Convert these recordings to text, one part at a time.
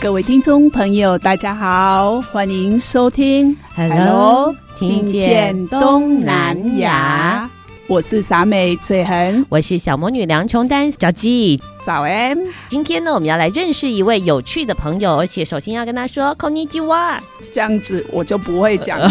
各位听众朋友，大家好，欢迎收听 Hello，听见东南亚。我是傻美翠恒，我是小魔女梁琼丹小鸡。早安，今天呢，我们要来认识一位有趣的朋友，而且首先要跟他说 Konnichiwa，这样子我就不会讲了。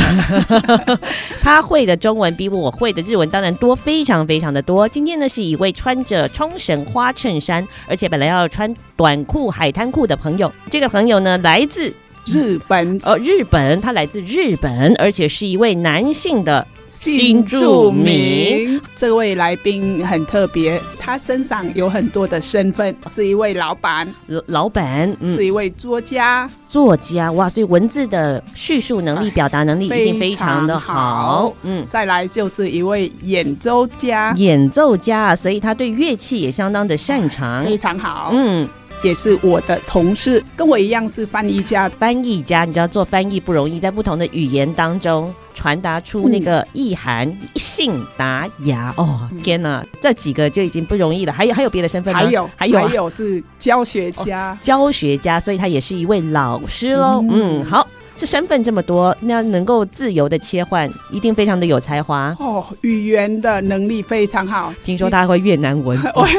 他会的中文比我会的日文当然多，非常非常的多。今天呢，是一位穿着冲绳花衬衫，而且本来要穿短裤、海滩裤的朋友。这个朋友呢，来自日本，哦，日本，他来自日本，而且是一位男性的。新著名，这位来宾很特别，他身上有很多的身份，是一位老板，老板、嗯，是一位作家，作家哇，所以文字的叙述能力、表达能力一定非常的好，好。嗯，再来就是一位演奏家，演奏家，所以他对乐器也相当的擅长，非常好。嗯，也是我的同事，跟我一样是翻译家，翻译家，你知道做翻译不容易，在不同的语言当中。传达出那个意涵，信达雅哦，天哪，这几个就已经不容易了。还有还有别的身份吗？还有还有、啊、还有是教学家、哦，教学家，所以他也是一位老师喽。嗯，嗯，好。这身份这么多，那能够自由的切换，一定非常的有才华哦。语言的能力非常好，听说他会越南文，我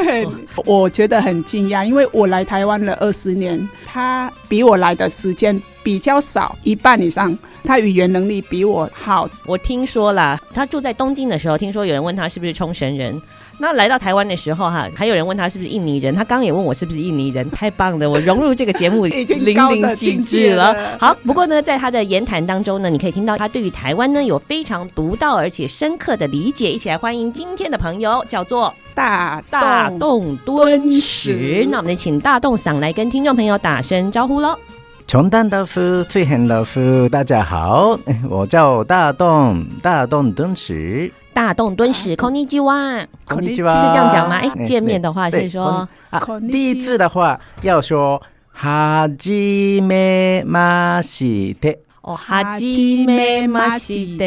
我觉得很惊讶，因为我来台湾了二十年，他比我来的时间比较少，一半以上，他语言能力比我好。我听说啦，他住在东京的时候，听说有人问他是不是冲绳人。那来到台湾的时候，哈，还有人问他是不是印尼人，他刚刚也问我是不是印尼人，太棒了，我融入这个节目 已经淋漓尽致了。好，不过呢，在他的言谈当中呢，你可以听到他对于台湾呢有非常独到而且深刻的理解。一起来欢迎今天的朋友，叫做大大洞敦史。那我们请大洞嗓来跟听众朋友打声招呼喽。琼丹老师、翠痕老师，大家好，我叫大洞大洞敦史。大洞敦史，こんにちは，こんにちは，是这样讲吗？哎、欸，见面的话是说，啊，第一次的话要说はじめまして。 哦，哈基梅马西德，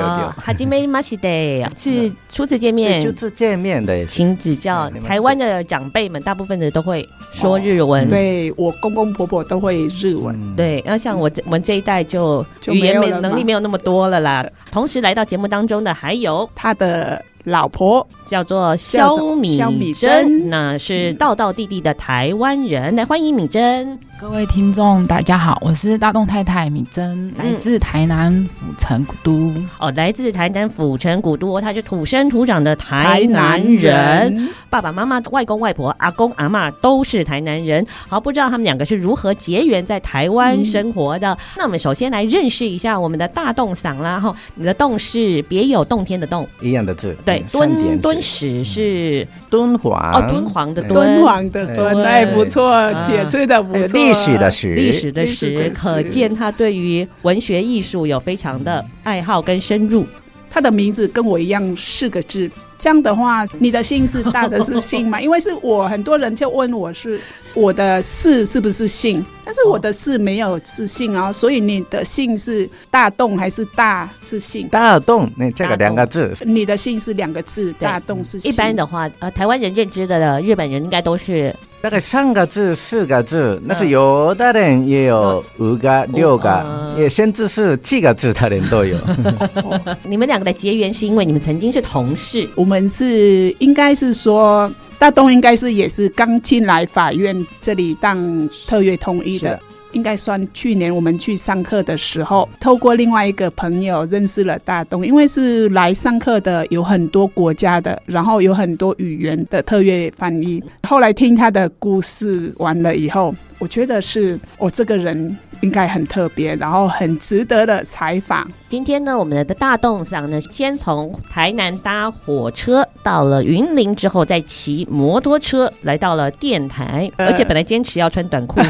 哦，哈基梅马西德。是初次见面，初次见面的，请指教。台湾的长辈们大部分的都会说日文，哦、对我公公婆婆都会日文，嗯、对。那像我这我们这一代就语言没能力没有那么多了啦。同时来到节目当中的还有他的。老婆叫做萧米珍，那是道道弟弟的台湾人。来欢迎米珍，各位听众，大家好，我是大洞太太米珍，来自台南府城古都。哦，来自台南府城古都，他是土生土长的台南人，爸爸妈妈、外公外婆、阿公阿妈都是台南人。好，不知道他们两个是如何结缘在台湾生活的。嗯。那我们首先来认识一下我们的大洞嗓啦。哈，你的洞是别有洞天的洞，一样的字。对，敦敦史是敦煌哦，敦煌的敦煌的敦，哎，不错，解释的不错。历史的史，历史的史，可见他对于文学艺术有非常的爱好跟深入。他的名字跟我一样四个字，这样的话，你的姓是大的是姓吗？因为是我，很多人就问我是我的氏是不是姓，但是我的氏没有是姓啊、哦，所以你的姓是大洞还是大是姓？大洞，那这个两个字，你的姓是两个字，大洞是姓。一般的话，呃，台湾人认知的日本人应该都是。大概三个字、四个字，那是有的人也有五个、六个，也甚至是七个字的人都有。你们两个的结缘是因为你们曾经是同事？我们是应该是说，大东应该是也是刚进来法院这里当特约通译的。应该算去年我们去上课的时候，透过另外一个朋友认识了大东，因为是来上课的有很多国家的，然后有很多语言的特约翻译。后来听他的故事完了以后，我觉得是我这个人。应该很特别，然后很值得的采访。今天呢，我们的大动嗓呢，先从台南搭火车到了云林之后，再骑摩托车来到了电台，而且本来坚持要穿短裤。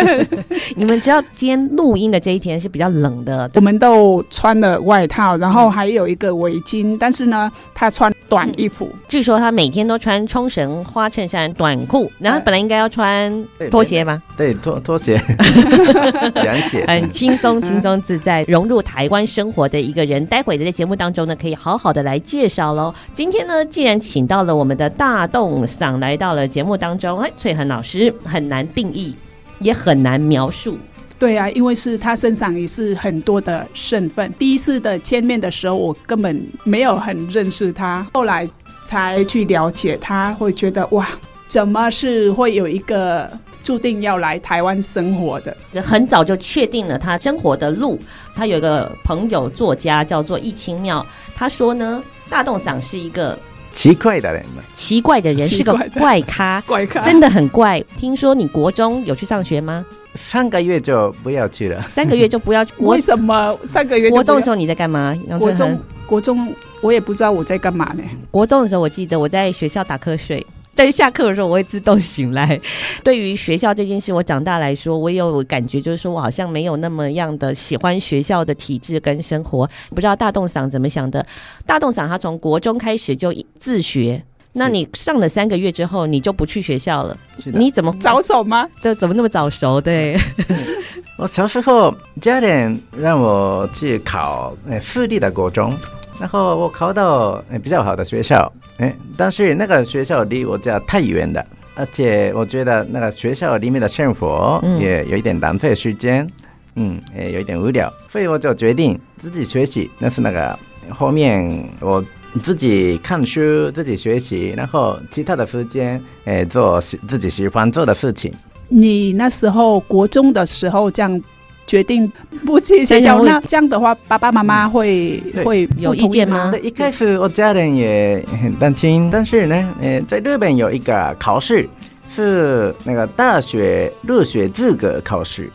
你们知道今天录音的这一天是比较冷的，我们都穿了外套，然后还有一个围巾，但是呢，他穿短衣服。据说他每天都穿冲绳花衬衫、短裤，然后本来应该要穿拖鞋吗？对，拖拖鞋、凉鞋。很轻松、轻松自在，融入台湾生活的一个人。待会的在节目当中呢，可以好好的来介绍喽。今天呢，既然请到了我们的大动嗓来到了节目当中，哎，翠恒老师很难定义，也很难描述。对啊，因为是他身上也是很多的身份。第一次的见面的时候，我根本没有很认识他，后来才去了解他，会觉得哇，怎么是会有一个。注定要来台湾生活的，很早就确定了他生活的路。他有一个朋友作家叫做易清妙，他说呢，大洞赏是一个奇怪的人，奇怪的人是个怪咖，怪咖真的很怪。听说你国中有去上学吗？三个月就不要去了，三个月就不要去。为什么三个月？国中的时候你在干嘛？国中，国中我也不知道我在干嘛呢。国中的时候我记得我在学校打瞌睡。但是下课的时候我会自动醒来。对于学校这件事，我长大来说，我也有感觉，就是说我好像没有那么样的喜欢学校的体制跟生活。不知道大动嗓怎么想的？大动嗓他从国中开始就自学，那你上了三个月之后，你就不去学校了？你怎么早熟吗？这怎么那么早熟？对，我小时候家人让我去考呃私立的国中，然后我考到诶比较好的学校。哎，但是那个学校离我家太远了，而且我觉得那个学校里面的生活也有一点浪费时间，嗯，哎，有一点无聊，所以我就决定自己学习。那是那个后面我自己看书，自己学习，然后其他的时间，哎，做自己喜欢做的事情。你那时候国中的时候这样。决定不去学校，那这样的话，爸爸妈妈会、嗯、会有意见吗？一开始我家人也很担心，但是呢，呃，在日本有一个考试是那个大学入学资格考试，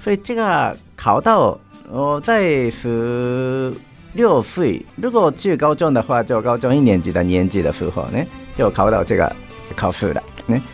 所以这个考到我在十六岁，如果去高中的话，就高中一年级的年纪的时候呢，就考到这个考试了。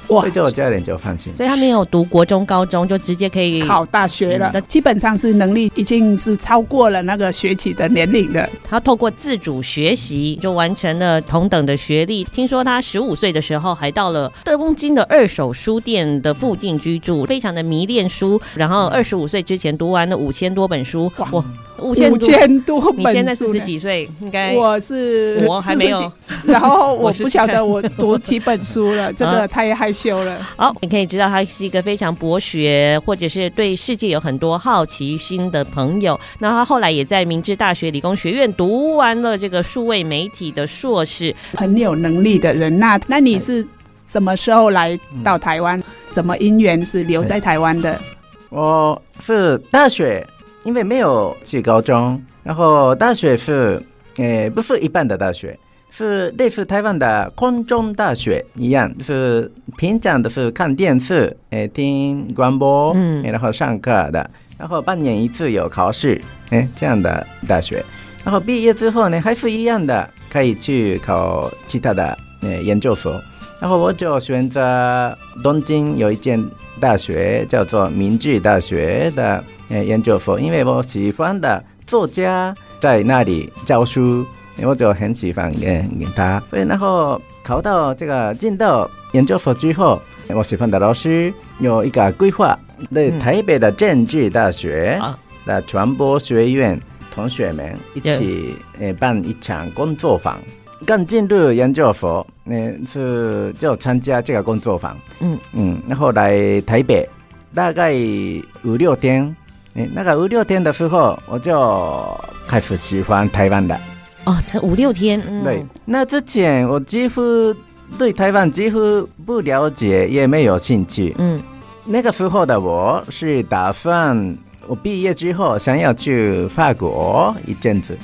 哇！所以就我家人就放心，所以他没有读国中、高中，就直接可以考大学了。基本上是能力已经是超过了那个学起的年龄了。他透过自主学习，就完成了同等的学历。听说他十五岁的时候，还到了东京的二手书店的附近居住，非常的迷恋书。然后二十五岁之前读完了五千多本书。哇！五千多本，你现在四十几岁，应该我是我还没有。然后我 不晓得我读几本书了，这个太害羞了。好，你可以知道他是一个非常博学，或者是对世界有很多好奇心的朋友。那他后来也在明治大学理工学院读完了这个数位媒体的硕士，很有能力的人。那那你是什么时候来到台湾？怎么因缘是留在台湾的？我是大学。因为没有去高中，然后大学是，诶，不是一般的大学，是类似台湾的空中大学一样，是平常都是看电视，诶，听广播，嗯，然后上课的，然后半年一次有考试，诶，这样的大学，然后毕业之后呢，还是一样的，可以去考其他的，诶，研究所，然后我就选择东京有一间大学叫做明治大学的。研究所，因为我喜欢的作家在那里教书，我就很喜欢跟他。所以然后考到这个进到研究所之后，我喜欢的老师有一个规划，在台北的政治大学的传播学院同学们一起呃办一场工作坊。刚进入研究所，嗯，是就参加这个工作坊。嗯嗯，然后来台北大概五六天。哎，那个五六天的时候，我就开始喜欢台湾的。哦，才五六天。嗯、对，那之前我几乎对台湾几乎不了解，也没有兴趣。嗯，那个时候的我是打算，我毕业之后想要去法国一阵子，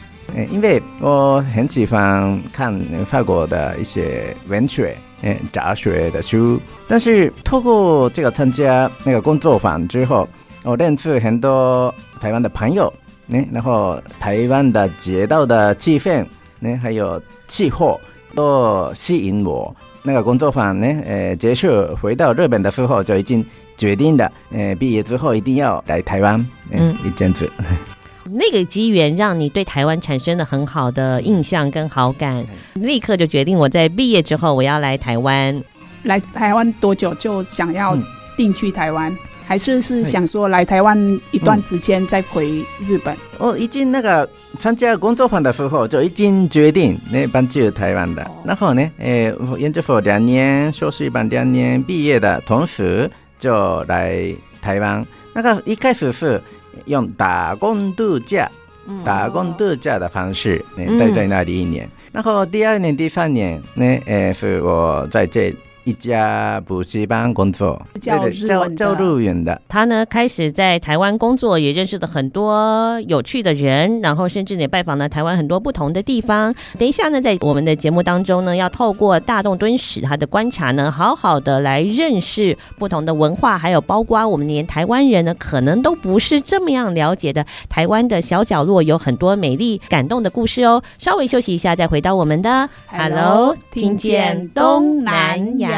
因为我很喜欢看法国的一些文学、嗯杂学的书。但是透过这个参加那个工作坊之后，我认识很多台湾的朋友，然后台湾的街道的气氛，还有气候都吸引我。那个工作坊呢，呃，结束回到日本的时候就已经决定了，呃，毕业之后一定要来台湾，嗯，一阵子。那个机缘让你对台湾产生了很好的印象跟好感，立刻就决定我在毕业之后我要来台湾。来台湾多久就想要定居台湾？嗯还是是想说来台湾一段时间再回日本。我、已经那个参加工作坊的时候就已经决定那搬去台湾的。哦、然后呢，呃，研究所两年，硕士班两年毕业的同时就来台湾。那个一开始是用打工度假，嗯、打工度假的方式，待、嗯、在那里一年。然后第二年、第三年呢，呃，是我在这。一家补习班工作，教日文的。他呢，开始在台湾工作，也认识了很多有趣的人，然后甚至也拜访了台湾很多不同的地方。等一下呢，在我们的节目当中呢，要透过大洞敦史他的观察呢，好好的来认识不同的文化，还有包括我们连台湾人呢，可能都不是这么样了解的台湾的小角落，有很多美丽感动的故事哦。稍微休息一下，再回到我们的 Hello，听见东南亚。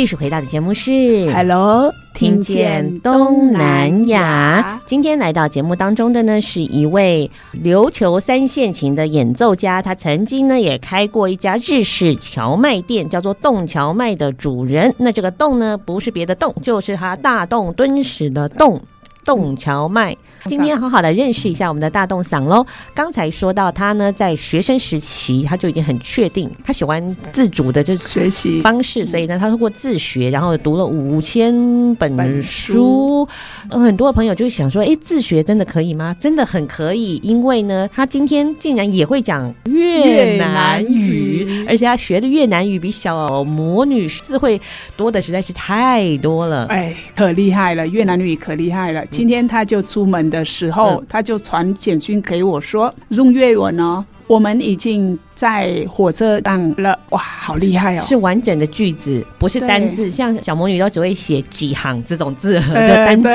继续回到的节目是 Hello，听见东南亚。今天来到节目当中的呢，是一位琉球三线琴的演奏家，他曾经呢也开过一家日式荞麦店，叫做洞荞麦的主人。那这个洞呢，不是别的洞，就是他大洞敦史的栋。洞荞麦，今天好好的认识一下我们的大洞嗓喽。刚才说到他呢，在学生时期他就已经很确定，他喜欢自主的就是学习方式，所以呢，他通过自学，然后读了五千本书。很多朋友就想说，哎，自学真的可以吗？真的很可以，因为呢，他今天竟然也会讲越南语，而且他学的越南语比小魔女智慧多的实在是太多了。哎，可厉害了，越南语可厉害了。今天他就出门的时候，他就传简讯给我说，用越文哦。我们已经在火车上了，哇，好厉害哦！是完整的句子，不是单字。像小魔女都只会写几行这种字 的单字，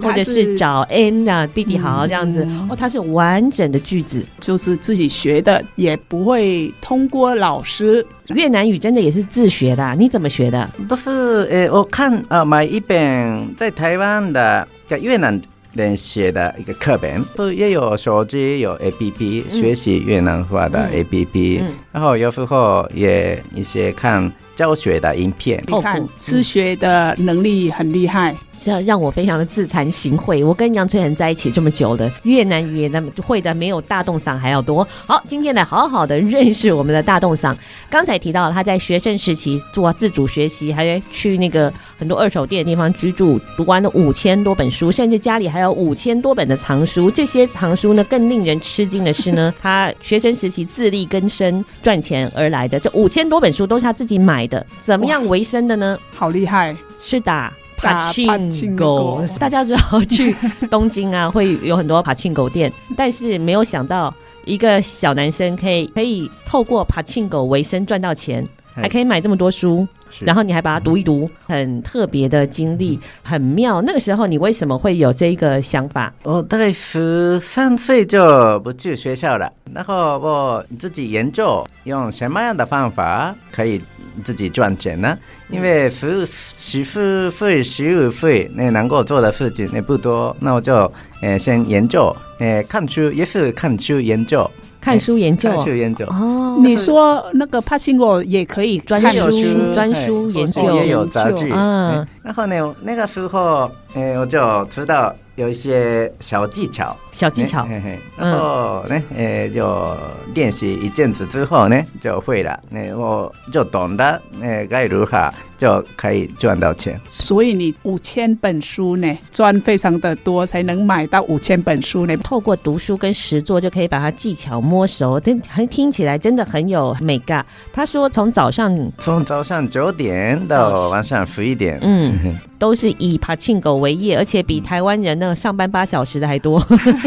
或者是找 N 啊，弟弟好这样子。嗯、哦，他是完整的句子，就是自己学的，也不会通过老师。越南语真的也是自学的，你怎么学的？不是呃，我看啊，买一本在台湾的越南。人写的一个课本，不也有手机有 A P P 学习越南话的 A P P，然后有时候也一些看教学的影片，你看吃学的能力很厉害。是要让我非常的自惭形秽。我跟杨翠恒在一起这么久了，越南语言那么会的没有大洞嗓还要多。好，今天来好好的认识我们的大洞嗓。刚才提到了他在学生时期做自主学习，还去那个很多二手店的地方居住，读完了五千多本书，甚至家里还有五千多本的藏书。这些藏书呢，更令人吃惊的是呢，他学生时期自力更生赚钱而来的，这五千多本书都是他自己买的。怎么样维生的呢？好厉害！是的。帕庆狗，大家知道去东京啊，会有很多帕庆狗店，但是没有想到一个小男生可以可以透过帕庆狗为生赚到钱，还可以买这么多书，然后你还把它读一读，很特别的经历，很妙。那个时候你为什么会有这一个想法？我大概十三岁就不去学校了，然后我自己研究用什么样的方法可以。自己赚钱呢？因为十十四岁、十五岁，那能够做的事情也不多，那我就呃先研究，呃看书也是看书研究，看书研究，看书研究。哦，你说那个帕辛果也可以专看书专书研究。也有杂志。嗯，然后呢，那个时候，诶，我就知道有一些小技巧，小技巧。嘿嘿然后呢，诶，就练习一阵子之后呢，就会了。那我就懂得，诶，该如何就可以赚到钱。所以你五千本书呢，赚非常的多，才能买到五千本书呢。透过读书跟实作，就可以把它技巧摸熟，听听起来真的很有美感。他说从早上从早上九点到晚上十一点，嗯，都是以柏青哥为业，而且比台湾人呢上班八小时的还多，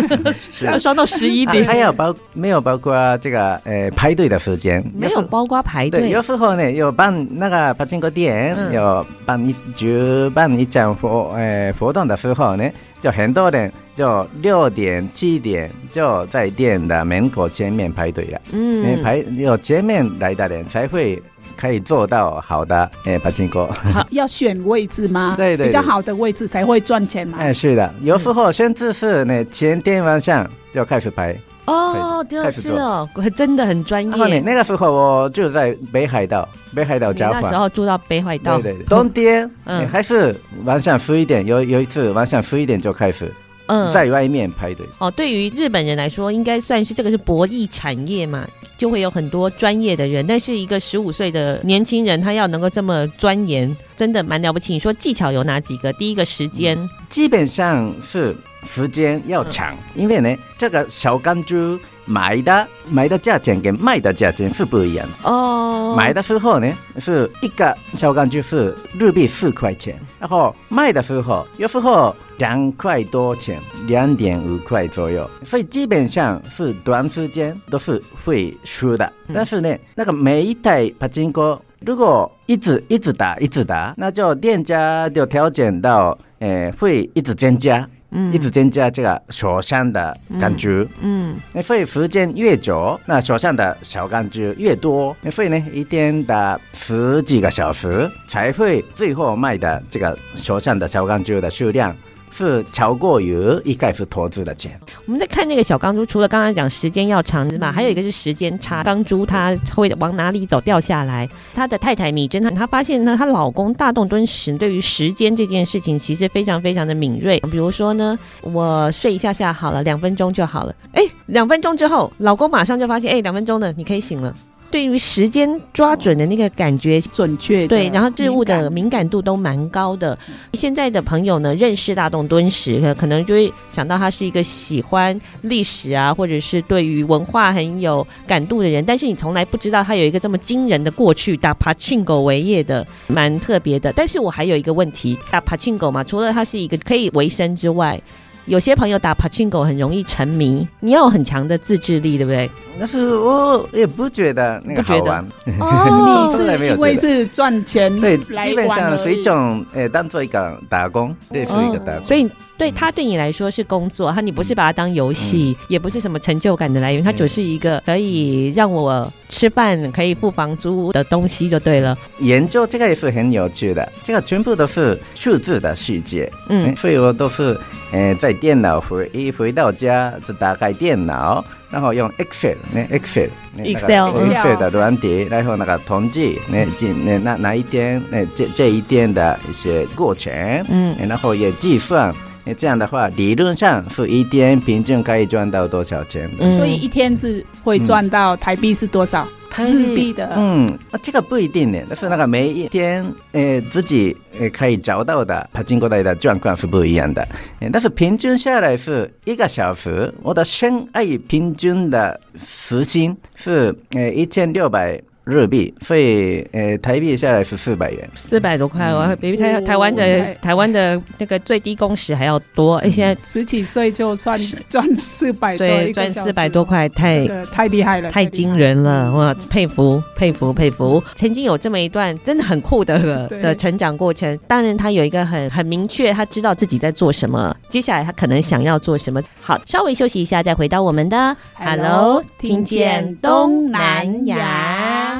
要双到十一点。还有包没有包括这个呃排队的时间？没有包括排队。有时候呢有办那个柏青哥店，有办一举办一场活呃活动的时候呢。就很多人就六点七点就在店的门口前面排队了。嗯，排有前面来的人才会可以做到好的诶八千哥。好，要选位置吗？对，对对，比较好的位置才会赚钱嘛。哎，是的，有时候甚至是那前天晚上就开始排。哦，对，是哦，真的很专业。那个时候我就在北海道，北海道交换。那时候住到北海道。对对，冬天，嗯，还是晚上十一点，有有一次晚上十一点就开始，嗯，在外面排队。哦，对于日本人来说，应该算是这个是博弈产业嘛，就会有很多专业的人。但是一个十五岁的年轻人，他要能够这么钻研，真的蛮了不起。你说技巧有哪几个？第一个时间，基本上是。时间要长，因为呢，这个小钢珠买的买的价钱跟卖的价钱是不一样的哦。买的时候呢，是一个小钢就是日币四块钱，然后卖的时候有时候两块多钱，两点五块左右，所以基本上是短时间都是会输的。嗯、但是呢，那个每一台帕金哥如果一直一直打一直打，那就店家就调整到，呃，会一直增加。嗯，一直增加这个手上的感觉，嗯，那所以时间越久，那手上的小感觉越多，那所以呢，一天的十几个小时才会最后卖的这个手上的小感觉的数量。是超过于一概是投资的钱。我们在看那个小钢珠，除了刚刚讲时间要长是吧？还有一个是时间差，钢珠它会往哪里走掉下来。他的太太米珍，她发现呢，她老公大洞敦实对于时间这件事情其实非常非常的敏锐。比如说呢，我睡一下下好了，两分钟就好了。哎，两分钟之后，老公马上就发现，哎，两分钟了，你可以醒了。对于时间抓准的那个感觉准确，对，然后置物的敏感度都蛮高的。现在的朋友呢，认识大洞敦实，可能就会想到他是一个喜欢历史啊，或者是对于文化很有感度的人。但是你从来不知道他有一个这么惊人的过去，打帕庆狗为业的，蛮特别的。但是我还有一个问题，打帕庆狗嘛，除了他是一个可以为生之外，有些朋友打 pachinko 很容易沉迷，你要有很强的自制力，对不对？但是我也不觉得那个好玩。哦，你是因为是赚钱，对，基本上是一种诶，当做一个打工，对，是一个打工。所以对他对你来说是工作，他你不是把它当游戏，也不是什么成就感的来源，它只是一个可以让我吃饭、可以付房租的东西就对了。研究这个也是很有趣的，这个全部都是数字的世界，嗯，所以我都是诶在电脑回一回到家就打开电脑。然后用 Excel 呢，Excel，Excel 的软体，然后那个统计，那今那那哪一天，那这这一天的一些过程，嗯，然后也计算，那这样的话，理论上是一天平均可以赚到多少钱？所以一天是会赚到台币是多少？日币的，嗯，这个不一定呢，但是那个每一天，呃，自己呃可以找到的柏青哥台的状况是不一样的，但是平均下来是一个小时，我的深爱平均的时薪是呃一千六百。日币，所以呃，台币下来是四百元，四百多块哦，比台台湾的台湾的那个最低工时还要多。哎，现在十几岁就算赚四百，对，赚四百多块，太太厉害了，太惊人了，哇，佩服佩服佩服！曾经有这么一段真的很酷的的成长过程，当然他有一个很很明确，他知道自己在做什么，接下来他可能想要做什么。好，稍微休息一下，再回到我们的 Hello，听见东南亚。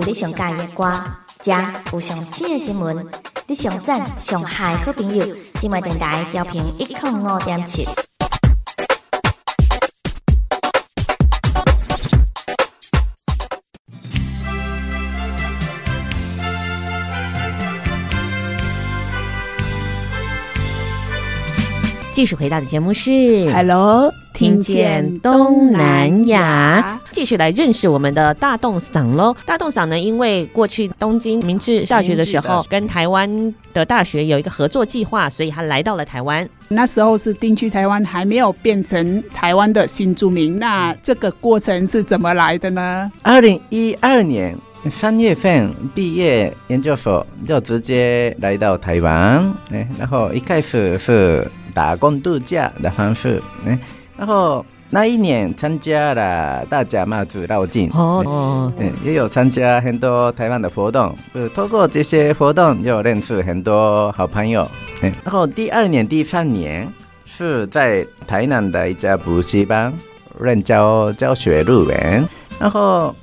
有你上喜欢的歌，这有上新的新闻，你上赞上嗨好朋友，今晚电台调频一零五点七。继续回到的节目是 Hello。听见东南亚，继续来认识我们的大洞桑喽。大洞桑呢，因为过去东京明治大学的时候，跟台湾的大学有一个合作计划，所以他来到了台湾。那时候是定居台湾，还没有变成台湾的新住民。那这个过程是怎么来的呢？二零一二年三月份毕业研究所，就直接来到台湾。然后一开始是打工度假的方式。然后那一年参加了大甲妈祖绕境。哦，嗯，也有参加很多台湾的活动，呃，通过这些活动又认识很多好朋友。嗯，然后第二年、第三年是在台南的一家补习班任教教学入园，然后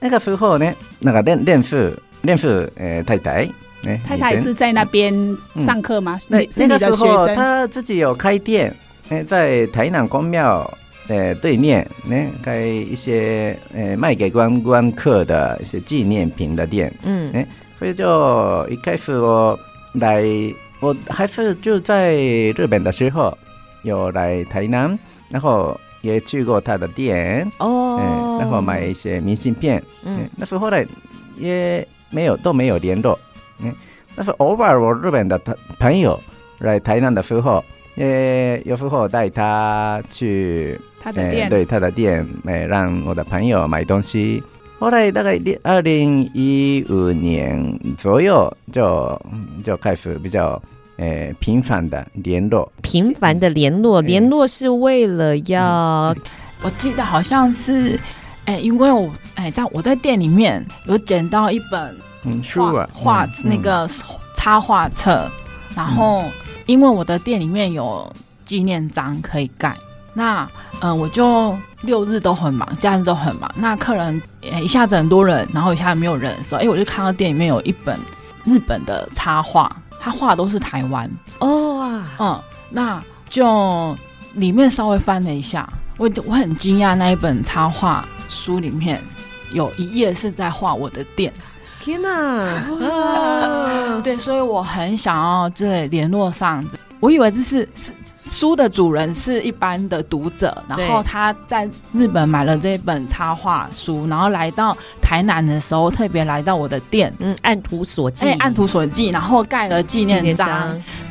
那个时候呢，那个认认识认识呃太太，呃，太太是在那边上课吗？那、嗯、是你的学生，他自己有开店。在台南公庙呃对面，呢开一些呃卖给观光客的一些纪念品的店，嗯，哎，所以就一开始我来，我还是就在日本的时候有来台南，然后也去过他的店哦，嗯，然后买一些明信片，嗯，但是后来也没有都没有联络，嗯，但是偶尔我日本的朋友来台南的时候。呃，有时候带他去他的店，对他的店，呃，让我的朋友买东西。后来大概二零一五年左右就，就就开始比较呃频繁的联络。频繁的联络，联络是为了要，我记得好像是，哎，因为我哎在我在店里面有捡到一本嗯书啊，画那个插画册，然后。因为我的店里面有纪念章可以盖，那嗯、呃，我就六日都很忙，假日都很忙。那客人一下子很多人，然后一下子没有人的时候，哎，我就看到店里面有一本日本的插画，他画的都是台湾哦啊，嗯，那就里面稍微翻了一下，我我很惊讶，那一本插画书里面有一页是在画我的店。天呐！啊，对，所以我很想要这联络上。我以为这是是书的主人是一般的读者，然后他在日本买了这本插画书，然后来到台南的时候，特别来到我的店，嗯，按图索骥，哎，按图索骥，然后盖了纪念章，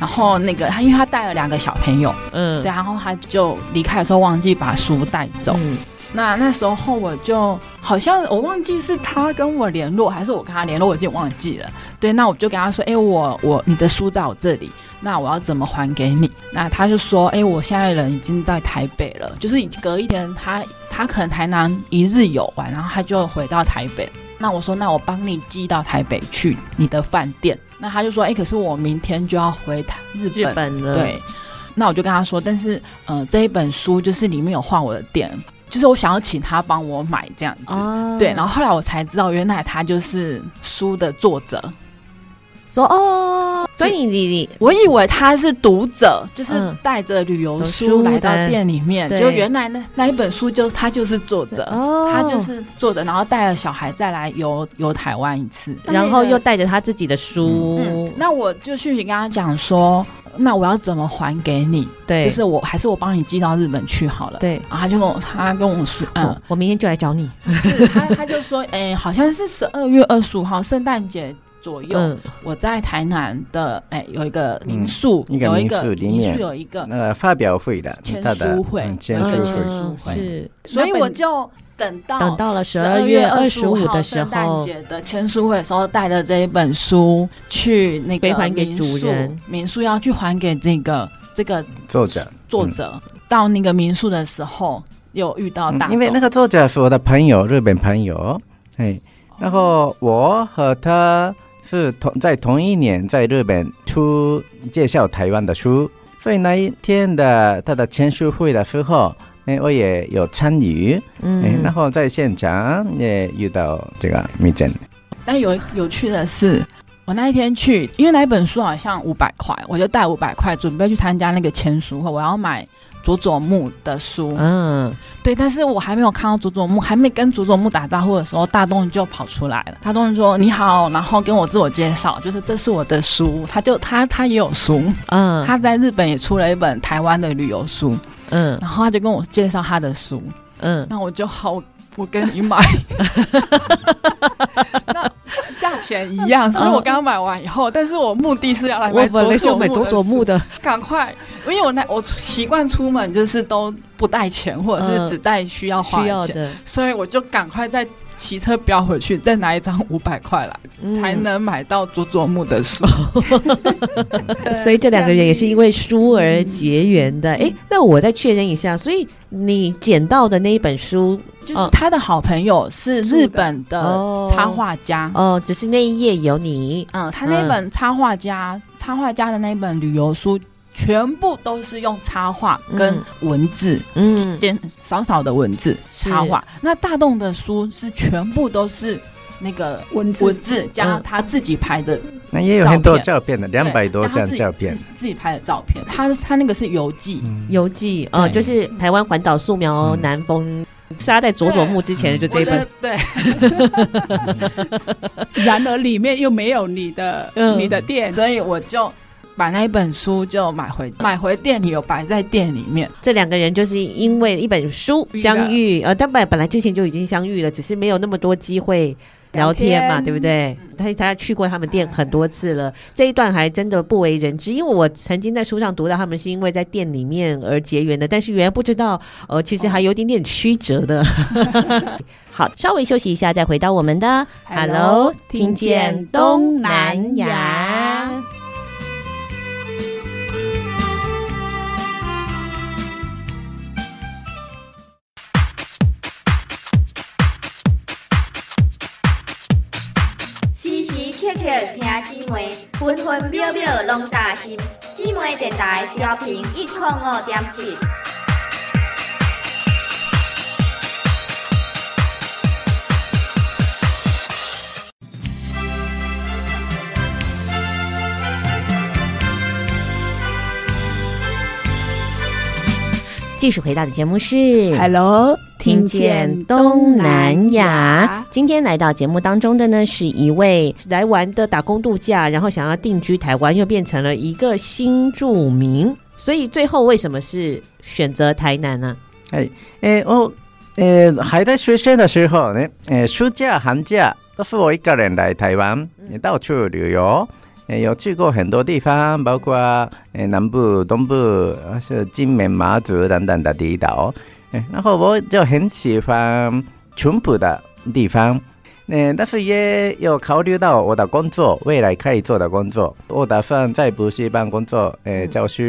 然后那个他，因为他带了两个小朋友，嗯，对，然后他就离开的时候忘记把书带走。嗯那那时候我就好像我忘记是他跟我联络还是我跟他联络，我已经忘记了。对，那我就跟他说：“哎、欸，我我你的书在我这里，那我要怎么还给你？”那他就说：“哎、欸，我现在人已经在台北了，就是隔一天他他可能台南一日游完，然后他就回到台北。那我说：那我帮你寄到台北去你的饭店。那他就说：哎、欸，可是我明天就要回台日本，日本了。对，那我就跟他说：但是呃，这一本书就是里面有画我的店。”就是我想要请他帮我买这样子，哦、对，然后后来我才知道，原来他就是书的作者。说哦，所以你你，我以为他是读者，就是带着旅游书来到店里面，就原来那那一本书就他就是作者，哦，他就是作者，然后带了小孩再来游游台湾一次，然后又带着他自己的书，那我就讯息跟他讲说。那我要怎么还给你？对，就是我还是我帮你寄到日本去好了。对，然后他就跟我他跟我说，嗯，我明天就来找你。是，他他就说，哎、欸，好像是十二月二十五号圣诞节左右，嗯、我在台南的哎、欸、有一个民宿，嗯、有一个民宿有一个那个发表会的签书会，签书会是，是，所以我就。等到等到了十二月二十五的时候，节的签书会的时候，带着这一本书去那个还给主人民宿，要去还给这个这个作者作者。到那个民宿的时候，有遇到大、嗯，因为那个作者是我的朋友，日本朋友，哎，然后我和他是同在同一年在日本出介绍台湾的书，所以那一天的他的签书会的时候。哎，我也有参与，嗯，然后在现场也遇到这个蜜饯。但有有趣的是，我那一天去，因为那一本书好像五百块，我就带五百块准备去参加那个签书会，我要买。佐佐木的书，嗯，对，但是我还没有看到佐佐木，还没跟佐佐木打招呼的时候，大东就跑出来了。大东说：“你好。”然后跟我自我介绍，就是这是我的书。他就他他也有书，嗯，他在日本也出了一本台湾的旅游书，嗯，然后他就跟我介绍他的书，嗯，那我就好，我跟你买。那价钱。一样，所以我刚买完以后，但是我目的是要来买佐佐木的，赶快，因为我那我习惯出门就是都不带钱，或者是只带需要花钱的，所以我就赶快再骑车飙回去，再拿一张 五百块来，才能买到佐佐木的书。所以这两个人也是因为书而结缘的。哎，那我再确认一下，所以你捡到的那一本书。就是他的好朋友是日本的插画家。哦，哦，只是那一页有你，嗯，他那本插画家、嗯、插画家的那本旅游书，全部都是用插画跟文字，嗯，点少少的文字插画。那大洞的书是全部都是那个文字。文字加他自己拍的，那也有很多照片。的，两百多张照片。自，自己拍的照片。他他那个是游记，游、嗯、记，哦，就是台湾环岛素描南风。嗯杀在佐佐木之前的就这一本，对。然而里面又没有你的、嗯、你的店，所以我就把那一本书就买回买回店里，有摆在店里面。这两个人就是因为一本书相遇，呃，他本本来之前就已经相遇了，只是没有那么多机会。聊天嘛，对不对？他他去过他们店很多次了，这一段还真的不为人知。因为我曾经在书上读到他们是因为在店里面而结缘的，但是原来不知道，呃，其实还有点点曲折的。好，稍微休息一下，再回到我们的 Hello，听见东南亚。分分秒秒拢担心。姊妹电台调频一点五点七。继续回到的节目是 Hello，听见东南亚。今天来到节目当中的呢，是一位来玩的打工度假，然后想要定居台湾，又变成了一个新住民。所以最后为什么是选择台南呢？哎，哎，我，呃，还在学生的时候呢，呃，暑假寒假都是我一个人来台湾，也到处旅游。诶，有去过很多地方，包括诶南部、东部，是金门、马祖等等的离岛。诶，然后我就很喜欢淳朴的地方。诶，但是也有考虑到我的工作，未来可以做的工作。我打算在补习班工作，诶，教书。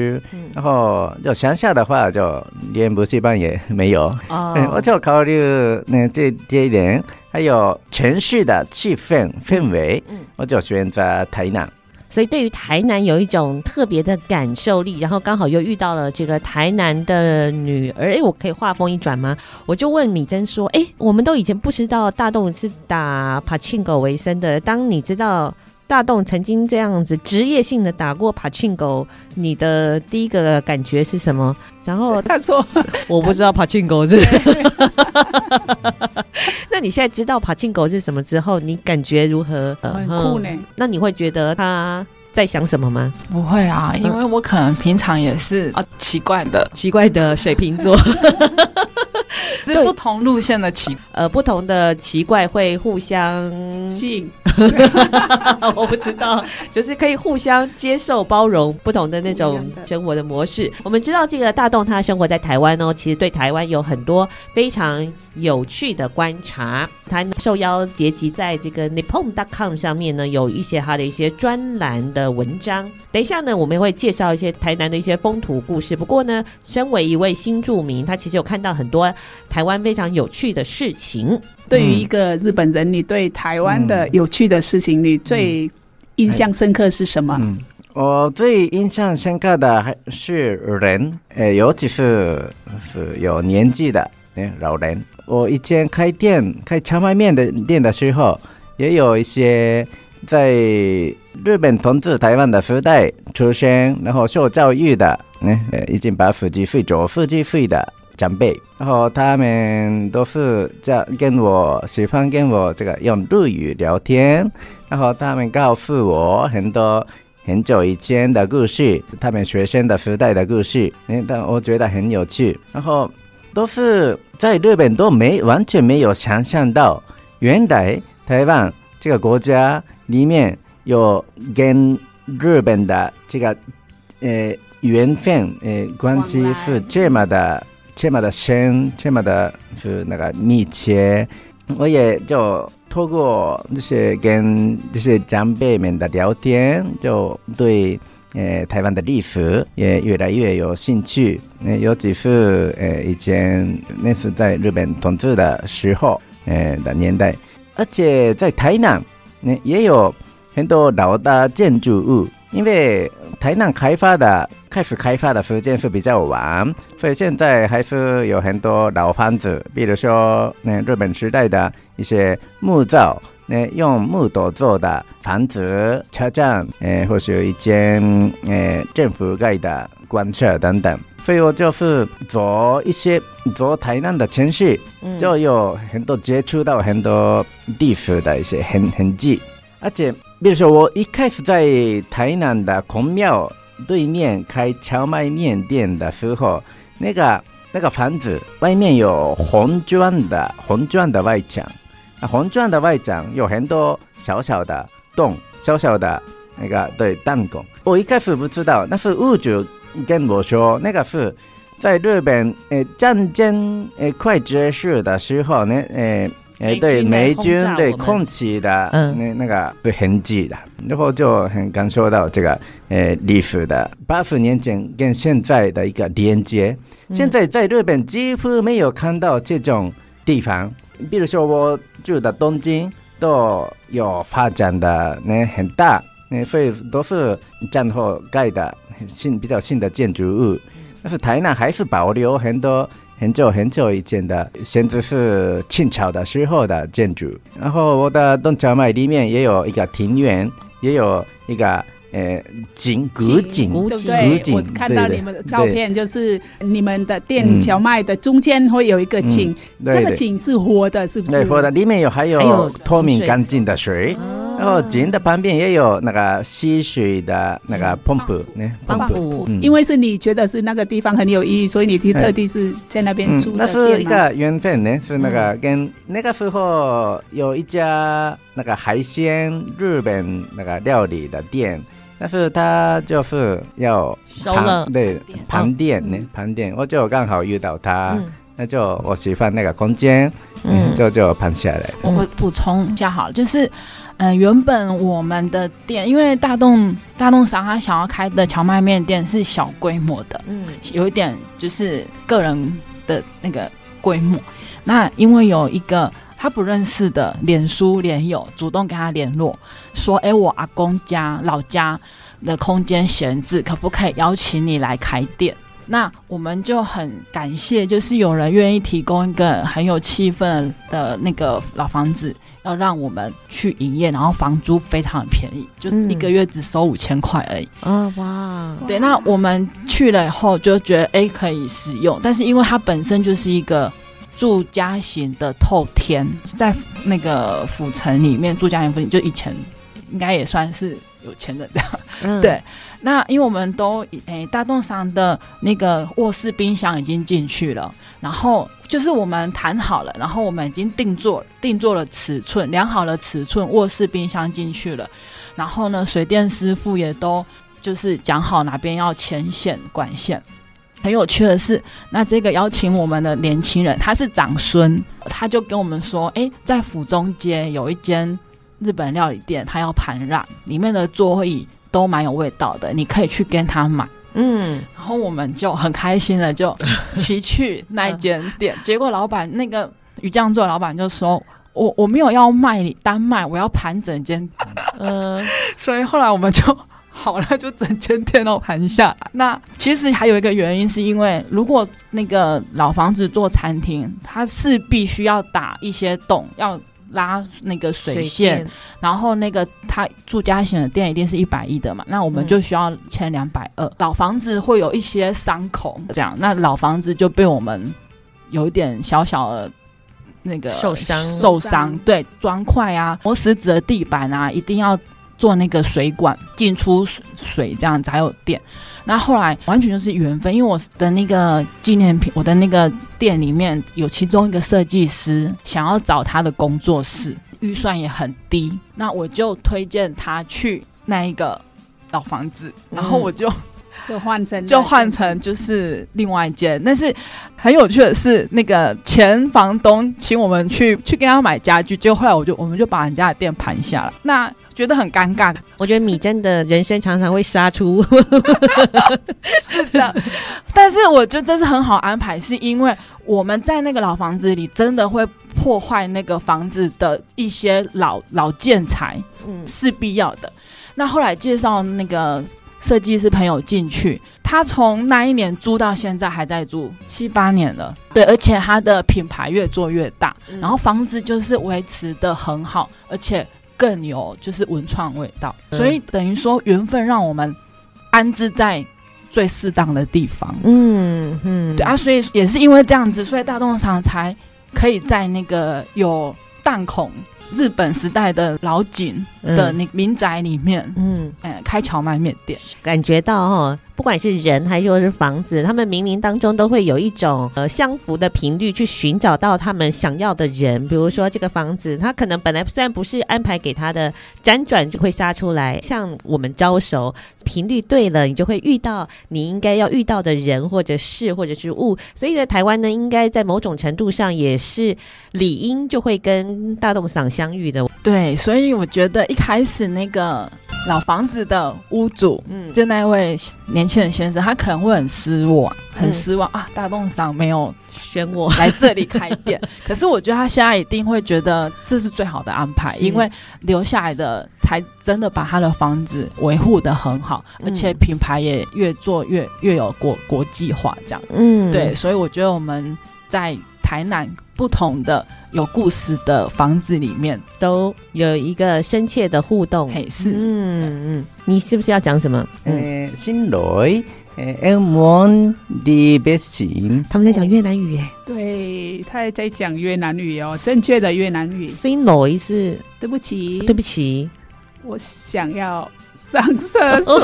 然后就乡下的话，就连补习班也没有。哦，我就考虑那这这一点，还有城市的气氛氛围，我就选择台南。所以对于台南有一种特别的感受力，然后刚好又遇到了这个台南的女儿，哎，我可以话锋一转吗？我就问米珍说，哎，我们都以前不知道大栋是打柏青狗为生的，当你知道大栋曾经这样子职业性的打过柏青哥，你的第一个感觉是什么？然后他说，我不知道柏青哥是。那你现在知道跑进狗是什么之后，你感觉如何？很酷呢。那你会觉得他在想什么吗？不会啊，因为我可能平常也是啊奇怪的，奇怪的水瓶座，是不同路线的奇，呃，不同的奇怪会互相吸引。我不知道，就是可以互相接受、包容不同的那种生活的模式。我们知道这个大栋他生活在台湾哦，其实对台湾有很多非常有趣的观察。他受邀结集在这个 Nippon.com 上面呢，有一些他的一些专栏的文章。等一下呢，我们也会介绍一些台南的一些风土故事。不过呢，身为一位新住民，他其实有看到很多台湾非常有趣的事情。对于一个日本人，你对台湾的有趣的事情，你最印象深刻是什么？嗯，我最印象深刻的还是人，呃，尤其是是有年纪的老人。我以前开店开荞麦面的店的时候，也有一些在日本统治台湾的时代出生，然后受教育的，呢，已经把父机会做父机会的长辈，然后他们都是叫跟我喜欢跟我这个用日语聊天，然后他们告诉我很多很久以前的故事，他们学生的时代的故事，嗯，但我觉得很有趣，然后都是在日本都没完全没有想象到，原来台湾这个国家里面有跟日本的这个呃缘分呃关系是这么的。这么的深，这么的是那个密切，我也就透过这些跟这些长辈们的聊天，就对呃台湾的历史也越来越有兴趣。呃，尤其是呃以前那是在日本统治的时候，呃的年代，而且在台南，呢也有很多老的建筑物。因为台南开发的开始开发的时间是比较晚，所以现在还是有很多老房子，比如说那日本时代的一些木造，那用木头做的房子、车站，呃，或是有一间呃政府盖的官舍等等。所以我就是走一些走台南的城市，就有很多接触到很多历史的一些痕痕迹，而且。比如说，我一开始在台南的孔庙对面开荞麦面店的时候，那个那个房子外面有红砖的红砖的外墙，那红砖的外墙有很多小小的洞，小小的那个对弹孔。我一开始不知道，那是物主跟我说，那个是在日本呃战争呃快结束的时候呢，呃。哎，对，美军对空袭的那那个对痕迹的，然后就很感受到这个呃历史的八十年前跟现在的一个连接。现在在日本几乎没有看到这种地方，比如说我住的东京都有发展的那很大，那所以都是战后盖的新比较新的建筑物，但是台南还是保留很多。很久很久以前的，甚至是清朝的时候的建筑。然后我的东桥麦里面也有一个庭院，也有一个呃井古井，对不对？我看到你们的照片，就是你们的店荞麦的中间会有一个井，那个井是活的，是不是？对，活的，里面有还有透明干净的水。然后井的旁边也有那个吸水的那个泵浦，呢，泵浦。因为是你觉得是那个地方很有意义，所以你特地是在那边住的。那是一个缘分呢，是那个跟那个时候有一家那个海鲜日本那个料理的店，但是他就是要收了，对，盘店呢，盘店，我就刚好遇到他。那就我喜欢那个空间，嗯，就就盘起来。我会补充一下好了，就是，嗯、呃，原本我们的店，因为大栋大栋商他想要开的荞麦面店是小规模的，嗯，有一点就是个人的那个规模。那因为有一个他不认识的脸书连友主动跟他联络，说，哎，我阿公家老家的空间闲置，可不可以邀请你来开店？那我们就很感谢，就是有人愿意提供一个很有气氛的那个老房子，要让我们去营业，然后房租非常的便宜，就一个月只收五千块而已。啊、嗯、哇！对，那我们去了以后就觉得，哎，可以使用，但是因为它本身就是一个住家型的透天，在那个府城里面住家型附近，就以前应该也算是。有钱人这样，嗯、对。那因为我们都诶、欸，大栋商的那个卧室冰箱已经进去了，然后就是我们谈好了，然后我们已经定做定做了尺寸，量好了尺寸，卧室冰箱进去了，然后呢，水电师傅也都就是讲好哪边要牵线管线。很有趣的是，那这个邀请我们的年轻人，他是长孙，他就跟我们说，哎、欸，在府中街有一间。日本料理店，他要盘让，里面的桌椅都蛮有味道的，你可以去跟他买。嗯，然后我们就很开心的就骑去那间店，结果老板那个鱼酱座老板就说：“我我没有要卖单卖，我要盘整间。”嗯，所以后来我们就好了，就整间店都盘下来。那其实还有一个原因，是因为如果那个老房子做餐厅，它是必须要打一些洞要。拉那个水线，然后那个他住家型的店一定是一百一的嘛，那我们就需要签两百二。老房子会有一些伤口，这样，那老房子就被我们有一点小小的那个受伤，受伤。对，砖块啊，磨石子的地板啊，一定要做那个水管进出水，这样子还有电。那后来完全就是缘分，因为我的那个纪念品，我的那个店里面有其中一个设计师想要找他的工作室，预算也很低，那我就推荐他去那一个老房子，然后我就、就换成就换成就是另外一间，但是很有趣的是，那个前房东请我们去去跟他买家具，结果后来我就我们就把人家的店盘下了。那觉得很尴尬，我觉得米真的人生常常会杀出，是的，但是我觉得这是很好安排，是因为我们在那个老房子里真的会破坏那个房子的一些老老建材，嗯，是必要的。那后来介绍那个设计师朋友进去，他从那一年租到现在还在租七八年了，对，而且他的品牌越做越大，然后房子就是维持得很好，而且。更有就是文创味道，嗯、所以等于说缘分让我们安置在最适当的地方。嗯嗯，对啊，所以也是因为这样子，所以大栋赏才可以在那个有弹孔日本时代的老井的那民宅里面，嗯，哎，开荞麦面店，感觉到哈。不管是人还是说是房子，他们冥冥当中都会有一种呃相符的频率，去寻找到他们想要的人。比如说这个房子，他可能本来虽然不是安排给他的，辗转就会杀出来。像我们招手频率对了，你就会遇到你应该要遇到的人或者事或者是物。所以在台湾呢，应该在某种程度上也是理应就会跟大栋赏相遇的。对，所以我觉得一开始那个。老房子的屋主，嗯，就那位年轻人先生，他可能会很失望，很失望、嗯、啊！大栋赏没有选我来这里开店，可是我觉得他现在一定会觉得这是最好的安排，因为留下来的才真的把他的房子维护的很好，而且品牌也越做越越有国国际化，这样，嗯，对，所以我觉得我们在。台南不同的有故事的房子里面，都有一个深切的互动。嘿，是，嗯嗯，你是不是要讲什么？嗯，新来，呃，M one the best 他们在讲越南语，哎，对，他也在讲越南语哦，正确的越南语。新来是对不起，对不起，我想要上厕所。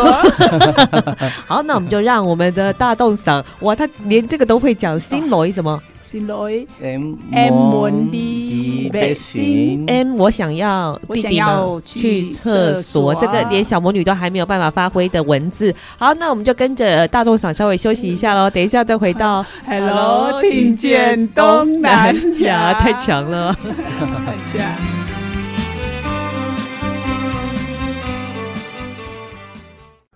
好，那我们就让我们的大洞嗓，哇，他连这个都会讲。新来什么？新来 M M 的北京 M，我想要弟弟们去厕所，这个连小魔女都还没有办法发挥的文字。好，那我们就跟着大众赏稍微休息一下喽，等一下再回到 Hello，听见东南亚，太强了。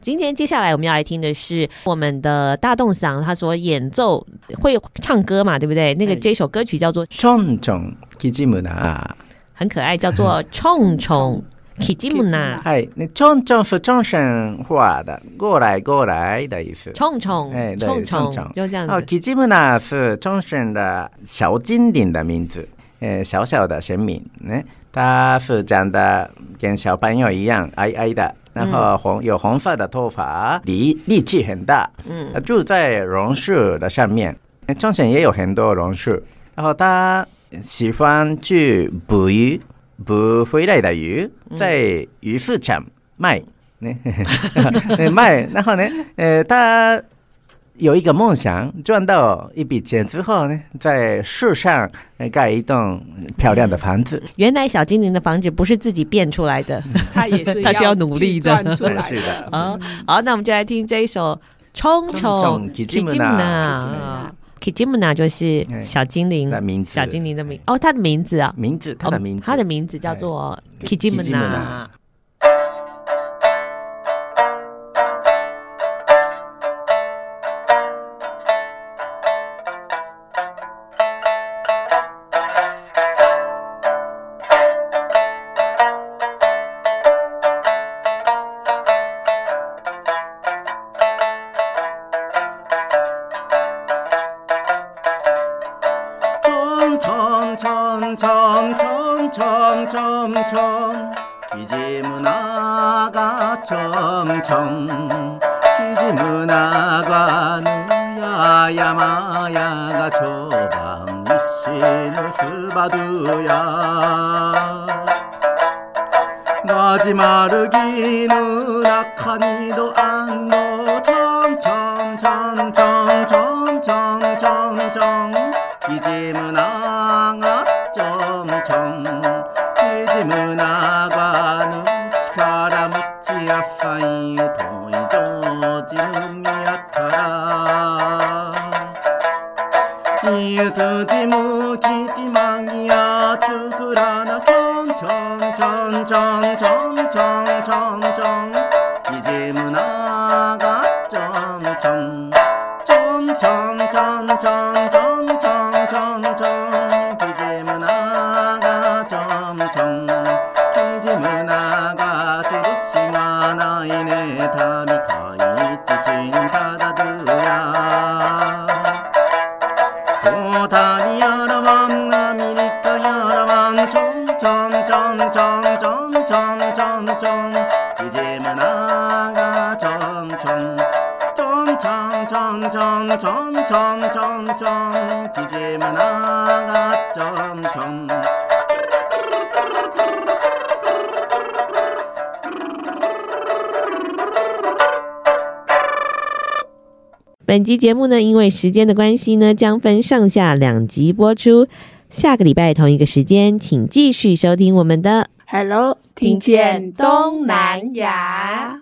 今天接下来我们要来听的是我们的大栋赏，他所演奏会唱歌嘛，对不对？那个这首歌曲叫做《冲冲吉吉姆纳》，很可爱，叫做《冲冲吉吉姆纳》。哎，那冲冲是冲绳话的，过来过来的意思。冲冲，哎，冲冲就这样子。哦，基吉姆纳是冲绳的小精灵的名字，呃，小小的神明，呢，他是长得跟小朋友一样矮矮的。然后红有红色的头发，力力气很大。嗯，住在榕树的上面。冲绳也有很多榕树。然后他喜欢去捕鱼，捕回来的鱼在鱼市场卖。卖，然后呢，呃，他。有一个梦想，赚到一笔钱之后呢，在树上盖一栋漂亮的房子。原来小精灵的房子不是自己变出来的，他也是，他是要努力的。赚出来的。好，好，那我们就来听这一首《冲冲 Kijimuna》，Kijimuna 就是小精灵的名字，小精灵的名哦，他的名字啊，名字，他的名字，他的名字叫做 Kijimuna。 청청 기지 문화가 누야야마야가 초방 이시누 스바두야. 가지 마르기는 낙하니도 안 무디무디디망이야 죽으라나 정정정정정정정정 이제문화가 정정 정정정정정정정정 청청청청청청청 기지문화가 청청 本集节目呢，因为时间的关系呢，将分上下两集播出。下个礼拜同一个时间，请继续收听我们的 Hello，听见东南亚。